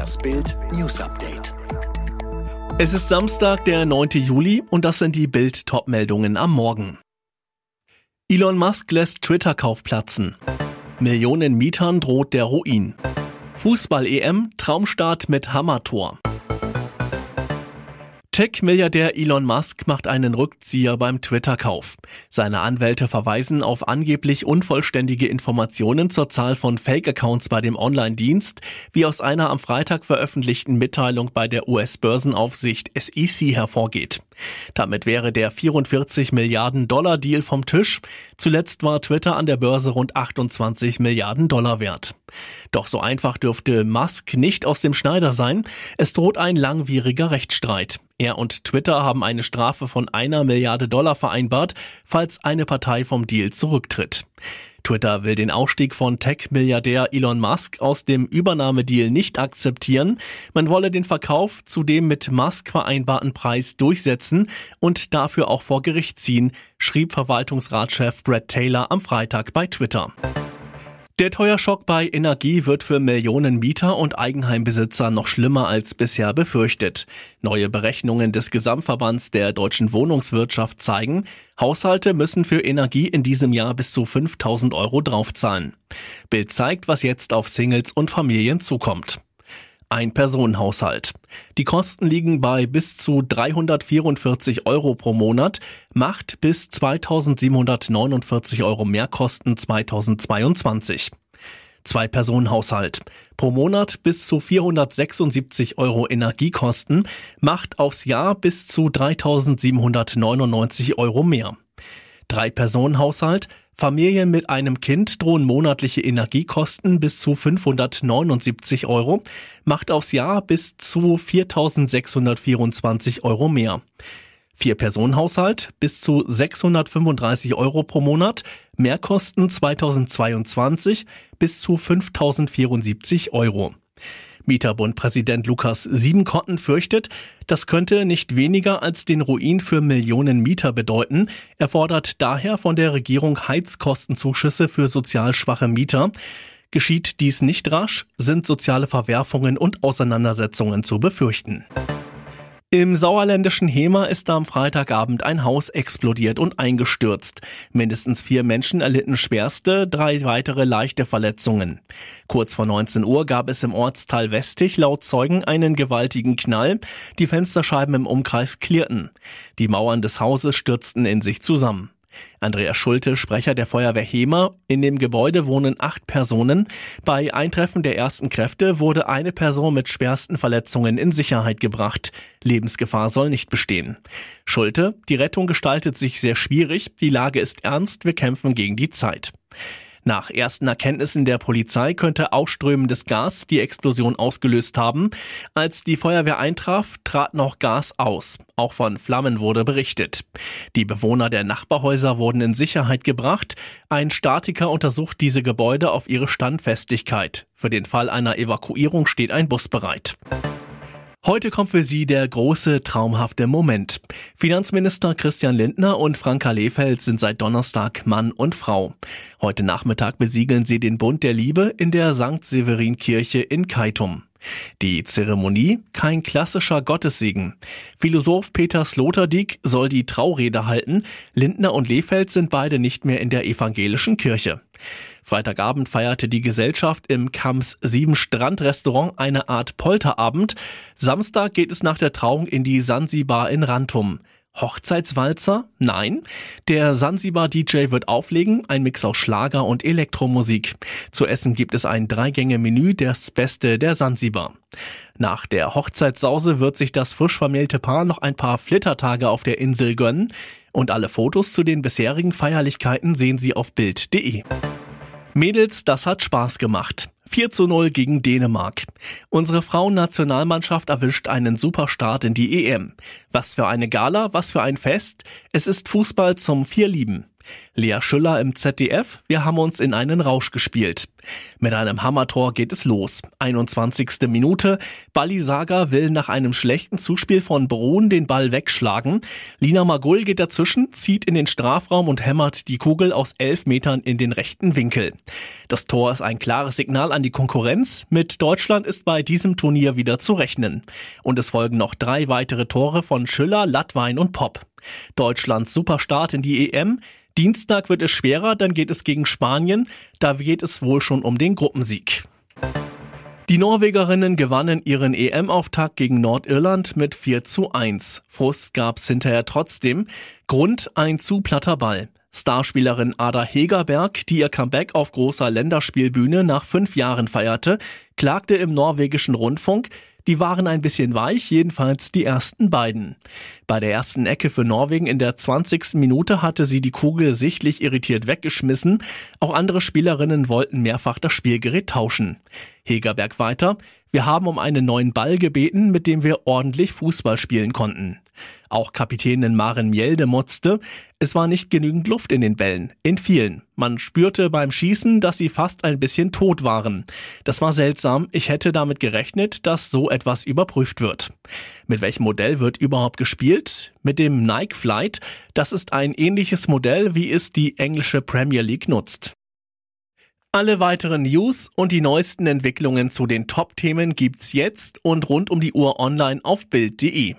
Das Bild News Update. Es ist Samstag, der 9. Juli und das sind die Bild Topmeldungen am Morgen. Elon Musk lässt Twitter-Kauf platzen. Millionen Mietern droht der Ruin. Fußball-EM, Traumstart mit Hammertor. Tech-Milliardär Elon Musk macht einen Rückzieher beim Twitter-Kauf. Seine Anwälte verweisen auf angeblich unvollständige Informationen zur Zahl von Fake-Accounts bei dem Online-Dienst, wie aus einer am Freitag veröffentlichten Mitteilung bei der US-Börsenaufsicht SEC hervorgeht. Damit wäre der 44 Milliarden Dollar Deal vom Tisch. Zuletzt war Twitter an der Börse rund 28 Milliarden Dollar wert. Doch so einfach dürfte Musk nicht aus dem Schneider sein. Es droht ein langwieriger Rechtsstreit. Er und Twitter haben eine Strafe von einer Milliarde Dollar vereinbart, falls eine Partei vom Deal zurücktritt. Twitter will den Ausstieg von Tech-Milliardär Elon Musk aus dem Übernahmedeal nicht akzeptieren. Man wolle den Verkauf zu dem mit Musk vereinbarten Preis durchsetzen und dafür auch vor Gericht ziehen, schrieb Verwaltungsratschef Brett Taylor am Freitag bei Twitter. Der Teuerschock bei Energie wird für Millionen Mieter und Eigenheimbesitzer noch schlimmer als bisher befürchtet. Neue Berechnungen des Gesamtverbands der deutschen Wohnungswirtschaft zeigen, Haushalte müssen für Energie in diesem Jahr bis zu 5000 Euro draufzahlen. Bild zeigt, was jetzt auf Singles und Familien zukommt. Ein Personenhaushalt. Die Kosten liegen bei bis zu 344 Euro pro Monat, macht bis 2749 Euro Mehrkosten 2022. Zwei Personenhaushalt. Pro Monat bis zu 476 Euro Energiekosten, macht aufs Jahr bis zu 3799 Euro mehr. Drei-Personen-Haushalt. Familien mit einem Kind drohen monatliche Energiekosten bis zu 579 Euro, macht aufs Jahr bis zu 4624 Euro mehr. Vier-Personen-Haushalt bis zu 635 Euro pro Monat, Mehrkosten 2022 bis zu 5074 Euro. Mieterbund-Präsident Lukas Siebenkotten fürchtet, das könnte nicht weniger als den Ruin für Millionen Mieter bedeuten. Er fordert daher von der Regierung Heizkostenzuschüsse für sozial schwache Mieter. Geschieht dies nicht rasch, sind soziale Verwerfungen und Auseinandersetzungen zu befürchten. Im sauerländischen Hema ist am Freitagabend ein Haus explodiert und eingestürzt. Mindestens vier Menschen erlitten schwerste, drei weitere leichte Verletzungen. Kurz vor 19 Uhr gab es im Ortsteil Westig laut Zeugen einen gewaltigen Knall. Die Fensterscheiben im Umkreis klirrten. Die Mauern des Hauses stürzten in sich zusammen. Andreas Schulte, Sprecher der Feuerwehr Hema. In dem Gebäude wohnen acht Personen. Bei Eintreffen der ersten Kräfte wurde eine Person mit schwersten Verletzungen in Sicherheit gebracht. Lebensgefahr soll nicht bestehen. Schulte, die Rettung gestaltet sich sehr schwierig. Die Lage ist ernst. Wir kämpfen gegen die Zeit. Nach ersten Erkenntnissen der Polizei könnte ausströmendes Gas die Explosion ausgelöst haben. Als die Feuerwehr eintraf, trat noch Gas aus. Auch von Flammen wurde berichtet. Die Bewohner der Nachbarhäuser wurden in Sicherheit gebracht. Ein Statiker untersucht diese Gebäude auf ihre Standfestigkeit. Für den Fall einer Evakuierung steht ein Bus bereit. Heute kommt für Sie der große, traumhafte Moment. Finanzminister Christian Lindner und Franka Lehfeld sind seit Donnerstag Mann und Frau. Heute Nachmittag besiegeln sie den Bund der Liebe in der St. Severin Kirche in Keitum. Die Zeremonie kein klassischer Gottessegen. Philosoph Peter Sloterdijk soll die Traurede halten. Lindner und Lehfeld sind beide nicht mehr in der evangelischen Kirche. Freitagabend feierte die Gesellschaft im Kamps 7 Strandrestaurant eine Art Polterabend. Samstag geht es nach der Trauung in die Sansibar in Rantum. Hochzeitswalzer? Nein. Der Sansibar-DJ wird auflegen, ein Mix aus Schlager und Elektromusik. Zu essen gibt es ein Dreigänge-Menü, das Beste der Sansibar. Nach der Hochzeitssause wird sich das frisch vermählte Paar noch ein paar Flittertage auf der Insel gönnen. Und alle Fotos zu den bisherigen Feierlichkeiten sehen Sie auf Bild.de. Mädels, das hat Spaß gemacht. 4 zu 0 gegen Dänemark. Unsere Frauennationalmannschaft erwischt einen super Start in die EM. Was für eine Gala, was für ein Fest. Es ist Fußball zum Vierlieben. Lea Schüller im ZDF, wir haben uns in einen Rausch gespielt. Mit einem Hammertor geht es los. 21. Minute. Balisaga will nach einem schlechten Zuspiel von Brun den Ball wegschlagen. Lina Magull geht dazwischen, zieht in den Strafraum und hämmert die Kugel aus elf Metern in den rechten Winkel. Das Tor ist ein klares Signal an die Konkurrenz. Mit Deutschland ist bei diesem Turnier wieder zu rechnen. Und es folgen noch drei weitere Tore von Schüller, Lattwein und Pop. Deutschlands Superstart in die EM. Dienstag wird es schwerer, dann geht es gegen Spanien. Da geht es wohl schon um den Gruppensieg. Die Norwegerinnen gewannen ihren EM-Auftakt gegen Nordirland mit 4 zu 1. Frust gab's hinterher trotzdem. Grund ein zu platter Ball. Starspielerin Ada Hegerberg, die ihr Comeback auf großer Länderspielbühne nach fünf Jahren feierte, klagte im norwegischen Rundfunk, die waren ein bisschen weich, jedenfalls die ersten beiden. Bei der ersten Ecke für Norwegen in der 20. Minute hatte sie die Kugel sichtlich irritiert weggeschmissen. Auch andere Spielerinnen wollten mehrfach das Spielgerät tauschen. Hegerberg weiter. Wir haben um einen neuen Ball gebeten, mit dem wir ordentlich Fußball spielen konnten. Auch Kapitänin Maren Mjelde motzte, es war nicht genügend Luft in den Bällen, in vielen. Man spürte beim Schießen, dass sie fast ein bisschen tot waren. Das war seltsam, ich hätte damit gerechnet, dass so etwas überprüft wird. Mit welchem Modell wird überhaupt gespielt? Mit dem Nike Flight, das ist ein ähnliches Modell, wie es die englische Premier League nutzt. Alle weiteren News und die neuesten Entwicklungen zu den Top-Themen gibt's jetzt und rund um die Uhr online auf Bild.de.